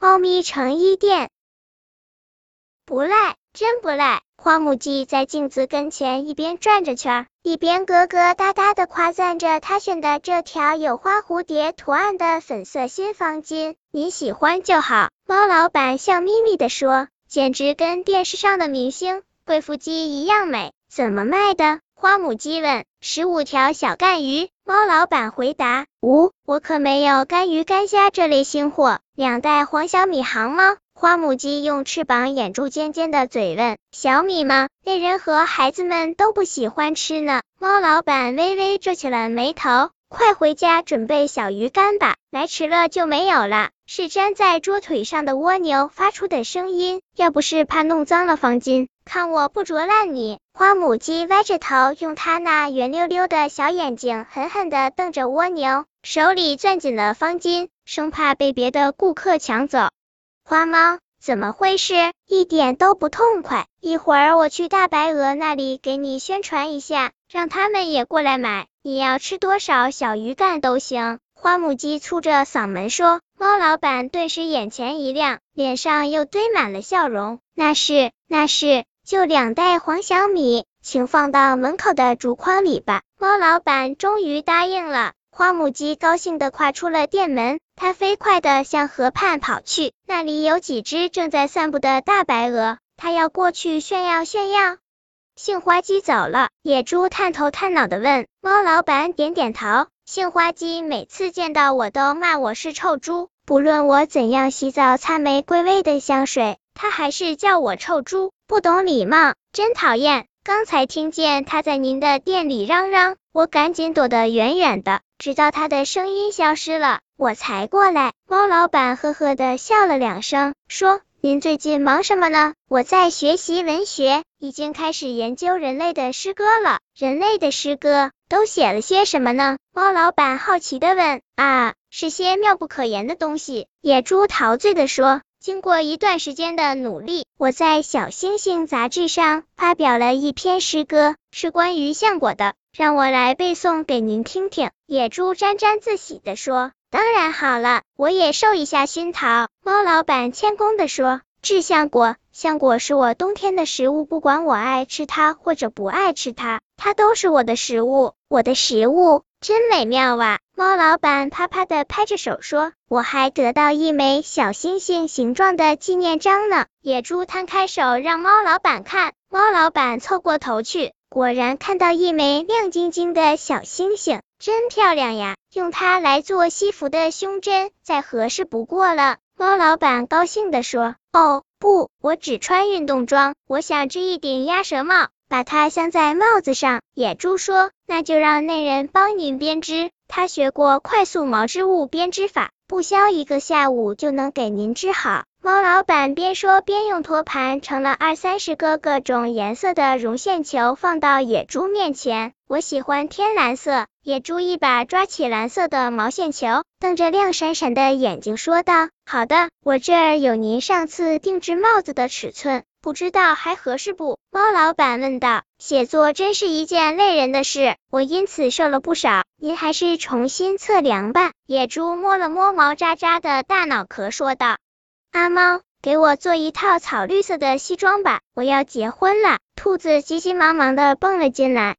猫咪成衣店。不赖，真不赖。花母鸡在镜子跟前一边转着圈，一边咯咯哒哒的夸赞着他选的这条有花蝴蝶图案的粉色新方巾。你喜欢就好。猫老板笑眯眯的说，简直跟电视上的明星贵妇鸡一样美。怎么卖的？花母鸡问。十五条小干鱼。猫老板回答。呜，我可没有干鱼干虾这类新货。两袋黄小米行吗。花母鸡用翅膀掩住尖尖的嘴问：“小米吗？猎人和孩子们都不喜欢吃呢。”猫老板微微皱起了眉头：“快回家准备小鱼干吧，来迟了就没有了。”是粘在桌腿上的蜗牛发出的声音。要不是怕弄脏了方巾，看我不啄烂你！花母鸡歪着头，用它那圆溜溜的小眼睛狠狠地瞪着蜗牛，手里攥紧了方巾，生怕被别的顾客抢走。花猫，怎么回事？一点都不痛快。一会儿我去大白鹅那里给你宣传一下，让他们也过来买。你要吃多少小鱼干都行。花母鸡粗着嗓门说。猫老板顿时眼前一亮，脸上又堆满了笑容。那是，那是，就两袋黄小米，请放到门口的竹筐里吧。猫老板终于答应了。花母鸡高兴地跨出了店门，它飞快地向河畔跑去，那里有几只正在散步的大白鹅，它要过去炫耀炫耀。杏花鸡走了，野猪探头探脑地问，猫老板点点头。杏花鸡每次见到我都骂我是臭猪，不论我怎样洗澡擦玫瑰味的香水，它还是叫我臭猪，不懂礼貌，真讨厌。刚才听见它在您的店里嚷嚷，我赶紧躲得远远的。直到他的声音消失了，我才过来。猫老板呵呵的笑了两声，说：“您最近忙什么呢？”我在学习文学，已经开始研究人类的诗歌了。人类的诗歌都写了些什么呢？猫老板好奇的问。啊，是些妙不可言的东西。野猪陶醉的说。经过一段时间的努力，我在《小星星》杂志上发表了一篇诗歌，是关于橡果的。让我来背诵给您听听。野猪沾沾自喜的说：“当然好了，我也受一下熏陶。”猫老板谦恭的说：“制橡果，橡果是我冬天的食物，不管我爱吃它或者不爱吃它，它都是我的食物。我的食物真美妙啊！”猫老板啪啪的拍着手说：“我还得到一枚小星星形状的纪念章呢。”野猪摊开手让猫老板看，猫老板凑过头去。果然看到一枚亮晶晶的小星星，真漂亮呀！用它来做西服的胸针再合适不过了。猫老板高兴地说：“哦，不，我只穿运动装，我想织一顶鸭舌帽，把它镶在帽子上。”野猪说：“那就让那人帮您编织，他学过快速毛织物编织法，不消一个下午就能给您织好。”猫老板边说边用托盘盛了二三十个各种颜色的绒线球，放到野猪面前。我喜欢天蓝色。野猪一把抓起蓝色的毛线球，瞪着亮闪闪的眼睛说道：“好的，我这儿有您上次定制帽子的尺寸，不知道还合适不？”猫老板问道。写作真是一件累人的事，我因此瘦了不少。您还是重新测量吧。野猪摸了摸毛扎扎的大脑壳，说道。阿猫，给我做一套草绿色的西装吧，我要结婚了。兔子急急忙忙的蹦了进来。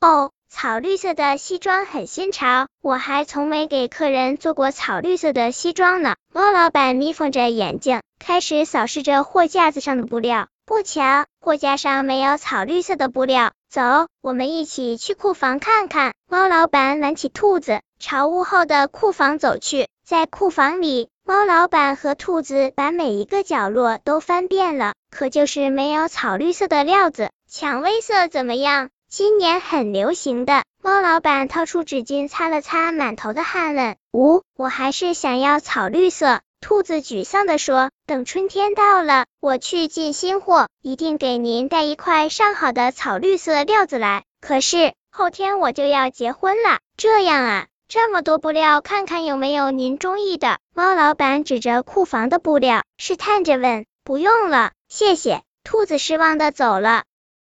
哦，草绿色的西装很新潮，我还从没给客人做过草绿色的西装呢。猫老板眯缝着眼睛，开始扫视着货架子上的布料。不巧，货架上没有草绿色的布料。走，我们一起去库房看看。猫老板挽起兔子，朝屋后的库房走去。在库房里。猫老板和兔子把每一个角落都翻遍了，可就是没有草绿色的料子。蔷薇色怎么样？今年很流行的。猫老板掏出纸巾擦了擦满头的汗，问：“呜，我还是想要草绿色。”兔子沮丧地说：“等春天到了，我去进新货，一定给您带一块上好的草绿色料子来。可是后天我就要结婚了，这样啊。”这么多布料，看看有没有您中意的。猫老板指着库房的布料，试探着问：“不用了，谢谢。”兔子失望的走了。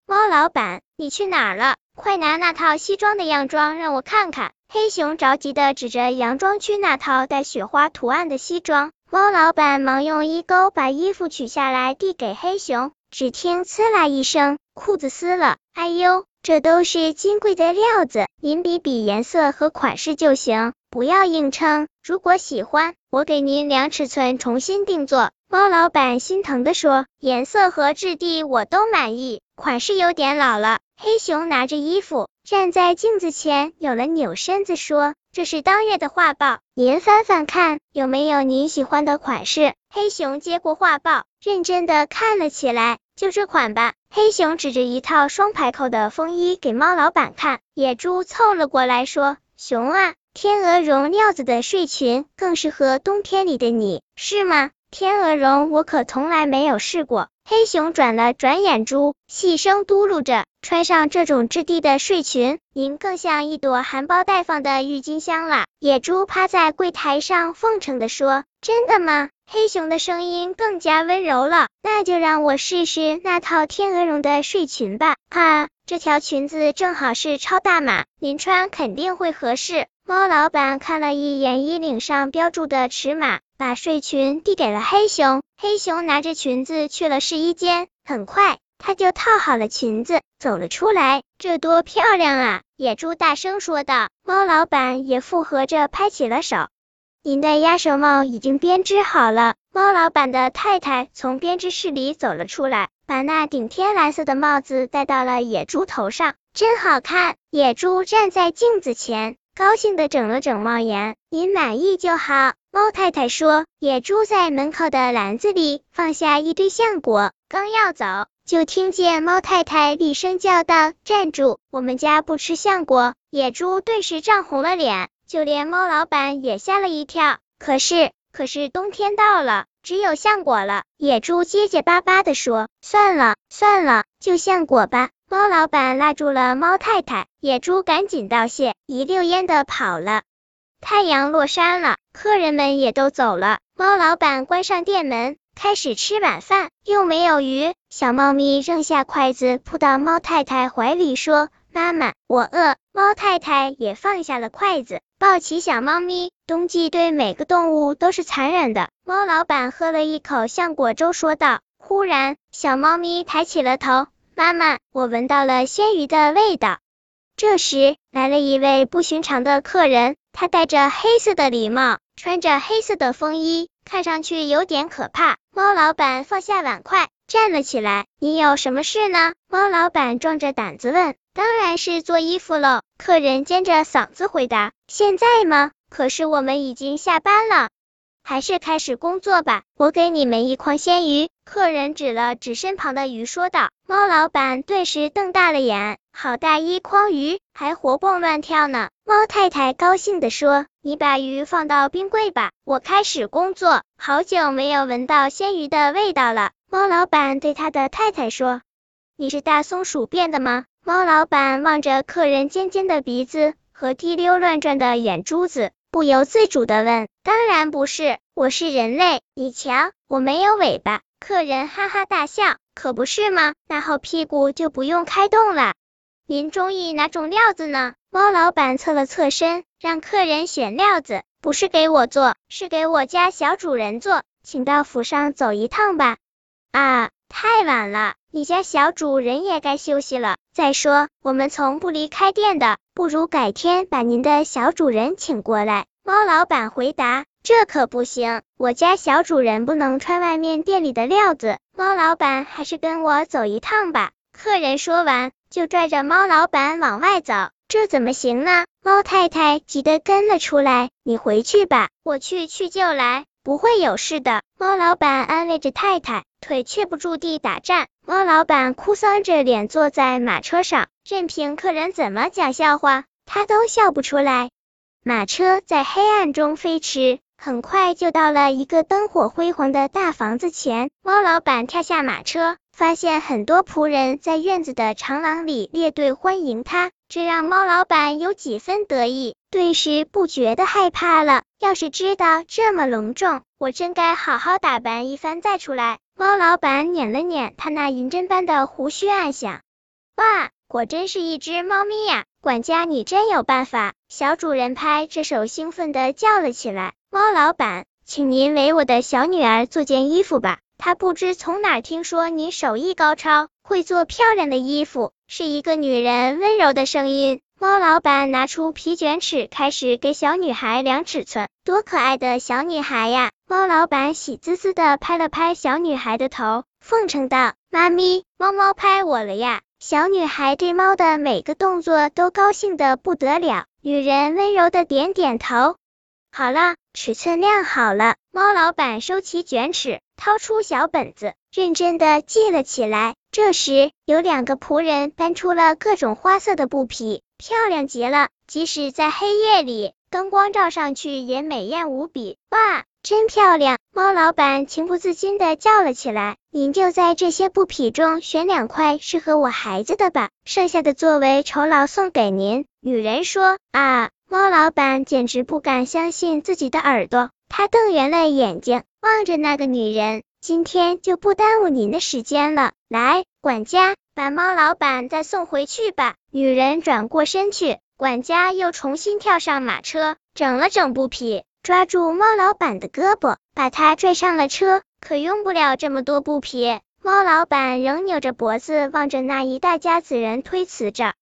猫老板，你去哪儿了？快拿那套西装的样装让我看看。黑熊着急的指着洋装区那套带雪花图案的西装。猫老板忙用衣钩把衣服取下来递给黑熊，只听呲啦一声，裤子撕了。哎呦，这都是金贵的料子，您比比颜色和款式就行，不要硬撑。如果喜欢，我给您量尺寸重新定做。猫老板心疼的说，颜色和质地我都满意，款式有点老了。黑熊拿着衣服站在镜子前，有了扭身子说。这是当月的画报，您翻翻看，有没有您喜欢的款式？黑熊接过画报，认真的看了起来，就这款吧。黑熊指着一套双排扣的风衣给猫老板看，野猪凑了过来说：“熊啊，天鹅绒料子的睡裙更适合冬天里的你，是吗？”天鹅绒我可从来没有试过。黑熊转了转眼珠，细声嘟噜着：“穿上这种质地的睡裙，您更像一朵含苞待放的郁金香了。”野猪趴在柜台上奉承的说：“真的吗？”黑熊的声音更加温柔了。那就让我试试那套天鹅绒的睡裙吧。啊，这条裙子正好是超大码，您穿肯定会合适。猫老板看了一眼衣领上标注的尺码。把睡裙递给了黑熊，黑熊拿着裙子去了试衣间，很快他就套好了裙子，走了出来。这多漂亮啊！野猪大声说道。猫老板也附和着拍起了手。您的鸭舌帽已经编织好了。猫老板的太太从编织室里走了出来，把那顶天蓝色的帽子戴到了野猪头上，真好看。野猪站在镜子前，高兴的整了整帽檐。您满意就好。猫太太说：“野猪在门口的篮子里放下一堆橡果，刚要走，就听见猫太太厉声叫道：‘站住！我们家不吃橡果。’野猪顿时涨红了脸，就连猫老板也吓了一跳。可是，可是冬天到了，只有橡果了。野猪结结巴巴的说：‘算了，算了，就橡果吧。’猫老板拉住了猫太太，野猪赶紧道谢，一溜烟的跑了。太阳落山了，客人们也都走了。猫老板关上店门，开始吃晚饭，又没有鱼。小猫咪扔下筷子，扑到猫太太怀里，说：“妈妈，我饿。”猫太太也放下了筷子，抱起小猫咪。冬季对每个动物都是残忍的。猫老板喝了一口橡果粥，说道。忽然，小猫咪抬起了头，妈妈，我闻到了鲜鱼的味道。这时，来了一位不寻常的客人。他戴着黑色的礼帽，穿着黑色的风衣，看上去有点可怕。猫老板放下碗筷，站了起来。你有什么事呢？猫老板壮着胆子问。当然是做衣服喽。客人尖着嗓子回答。现在吗？可是我们已经下班了。还是开始工作吧。我给你们一筐鲜鱼。客人指了指身旁的鱼，说道。猫老板顿时瞪大了眼。好大一筐鱼，还活蹦乱跳呢！猫太太高兴地说：“你把鱼放到冰柜吧，我开始工作。好久没有闻到鲜鱼的味道了。”猫老板对他的太太说：“你是大松鼠变的吗？”猫老板望着客人尖尖的鼻子和滴溜乱转的眼珠子，不由自主地问：“当然不是，我是人类。你瞧，我没有尾巴。”客人哈哈大笑：“可不是吗？那后屁股就不用开动了。”您中意哪种料子呢？猫老板侧了侧身，让客人选料子，不是给我做，是给我家小主人做，请到府上走一趟吧。啊，太晚了，你家小主人也该休息了。再说，我们从不离开店的，不如改天把您的小主人请过来。猫老板回答，这可不行，我家小主人不能穿外面店里的料子。猫老板还是跟我走一趟吧。客人说完。就拽着猫老板往外走，这怎么行呢？猫太太急得跟了出来。你回去吧，我去去就来，不会有事的。猫老板安慰着太太，腿却不住地打颤。猫老板哭丧着脸坐在马车上，任凭客人怎么讲笑话，他都笑不出来。马车在黑暗中飞驰，很快就到了一个灯火辉煌的大房子前。猫老板跳下马车。发现很多仆人在院子的长廊里列队欢迎他，这让猫老板有几分得意，顿时不觉得害怕了。要是知道这么隆重，我真该好好打扮一番再出来。猫老板捻了捻他那银针般的胡须，暗想：哇，果真是一只猫咪呀！管家，你真有办法。小主人拍着手兴奋地叫了起来。猫老板。请您为我的小女儿做件衣服吧。她不知从哪听说您手艺高超，会做漂亮的衣服。是一个女人温柔的声音。猫老板拿出皮卷尺，开始给小女孩量尺寸。多可爱的小女孩呀！猫老板喜滋滋的拍了拍小女孩的头，奉承道：“妈咪，猫猫拍我了呀！”小女孩对猫的每个动作都高兴的不得了。女人温柔的点点头。好了，尺寸量好了。猫老板收起卷尺，掏出小本子，认真的记了起来。这时，有两个仆人搬出了各种花色的布匹。漂亮极了，即使在黑夜里，灯光照上去也美艳无比。哇，真漂亮！猫老板情不自禁的叫了起来。您就在这些布匹中选两块适合我孩子的吧，剩下的作为酬劳送给您。女人说。啊，猫老板简直不敢相信自己的耳朵，他瞪圆了眼睛望着那个女人。今天就不耽误您的时间了，来，管家。把猫老板再送回去吧。女人转过身去，管家又重新跳上马车，整了整布匹，抓住猫老板的胳膊，把他拽上了车。可用不了这么多布匹，猫老板仍扭着脖子望着那一大家子人推辞着。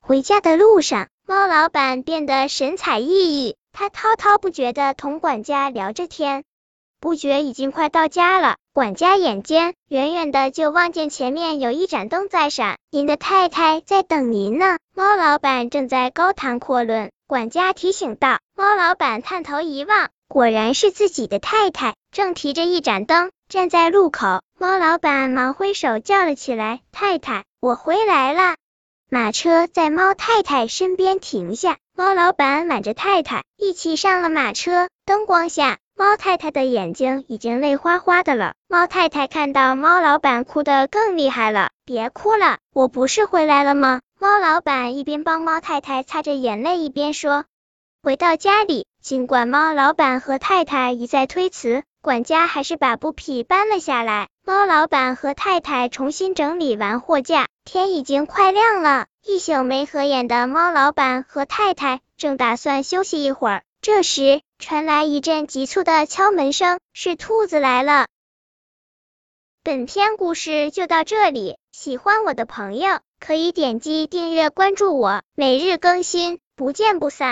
回家的路上，猫老板变得神采奕奕，他滔滔不绝的同管家聊着天。不觉已经快到家了，管家眼尖，远远的就望见前面有一盏灯在闪，您的太太在等您呢。猫老板正在高谈阔论，管家提醒道。猫老板探头一望，果然是自己的太太，正提着一盏灯站在路口。猫老板忙挥手叫了起来：“太太，我回来了。”马车在猫太太身边停下，猫老板挽着太太一起上了马车。灯光下。猫太太的眼睛已经泪花花的了。猫太太看到猫老板哭得更厉害了，别哭了，我不是回来了吗？猫老板一边帮猫太太擦着眼泪，一边说。回到家里，尽管猫老板和太太一再推辞，管家还是把布匹搬了下来。猫老板和太太重新整理完货架，天已经快亮了。一宿没合眼的猫老板和太太正打算休息一会儿。这时传来一阵急促的敲门声，是兔子来了。本篇故事就到这里，喜欢我的朋友可以点击订阅关注我，每日更新，不见不散。